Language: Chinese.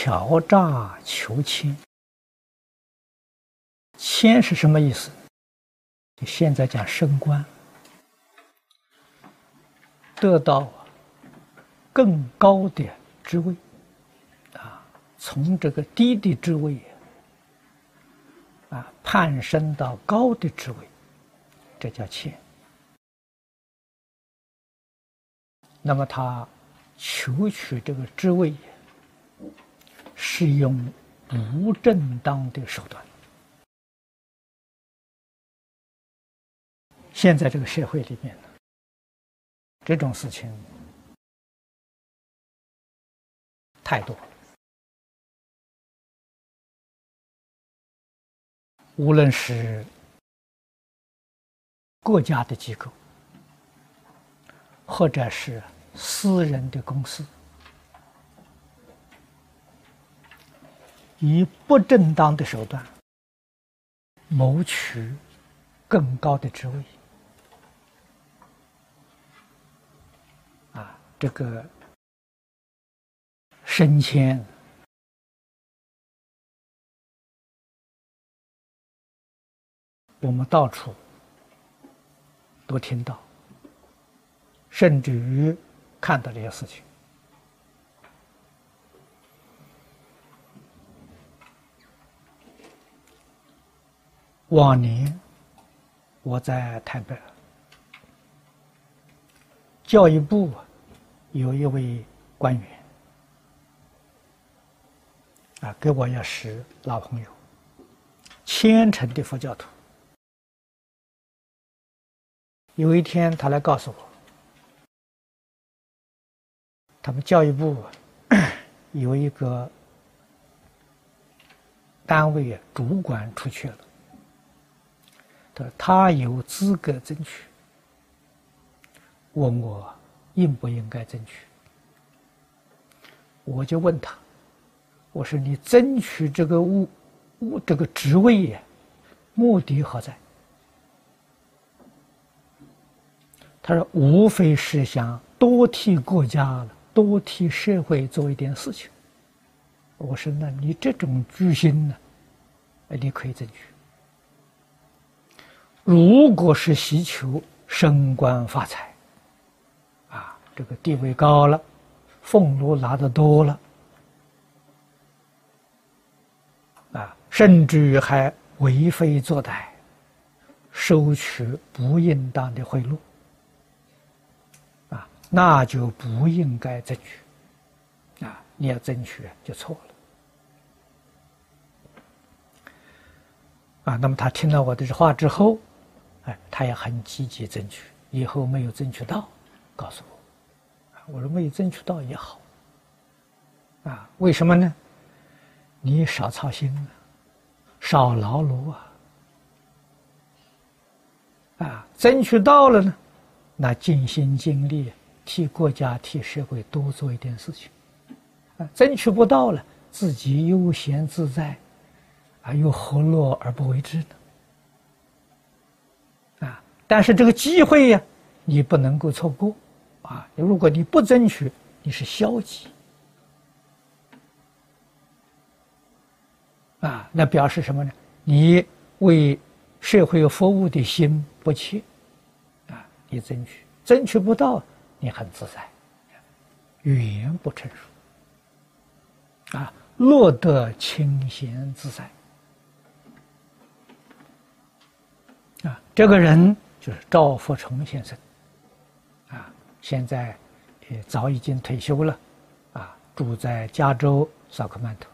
敲诈求签，签是什么意思？现在讲升官，得到更高的职位，啊，从这个低的职位啊攀升到高的职位，这叫签。那么他求取这个职位。是用不正当的手段。现在这个社会里面呢，这种事情太多了。无论是国家的机构，或者是私人的公司。以不正当的手段谋取更高的职位，啊，这个升迁，我们到处都听到，甚至于看到这些事情。往年我在台北教育部有一位官员啊，跟我也是老朋友，虔诚的佛教徒。有一天，他来告诉我，他们教育部 有一个单位主管出去了。他有资格争取，问我应不应该争取？我就问他，我说你争取这个物物这个职位呀，目的何在？他说无非是想多替国家，多替社会做一点事情。我说那你这种居心呢，你可以争取。如果是希求升官发财，啊，这个地位高了，俸禄拿得多了，啊，甚至于还为非作歹，收取不应当的贿赂，啊，那就不应该争取，啊，你要争取就错了，啊，那么他听了我的话之后。他也很积极争取，以后没有争取到，告诉我，我说没有争取到也好，啊，为什么呢？你少操心啊，少劳碌啊，啊，争取到了呢，那尽心尽力替国家、替社会多做一点事情，啊，争取不到了，自己悠闲自在，啊，又何乐而不为之呢？但是这个机会呀，你不能够错过，啊！如果你不争取，你是消极，啊，那表示什么呢？你为社会服务的心不切，啊，你争取争取不到，你很自在，语言不成熟，啊，落得清闲自在，啊，这个人。是赵福成先生，啊，现在也早已经退休了，啊，住在加州萨克曼特。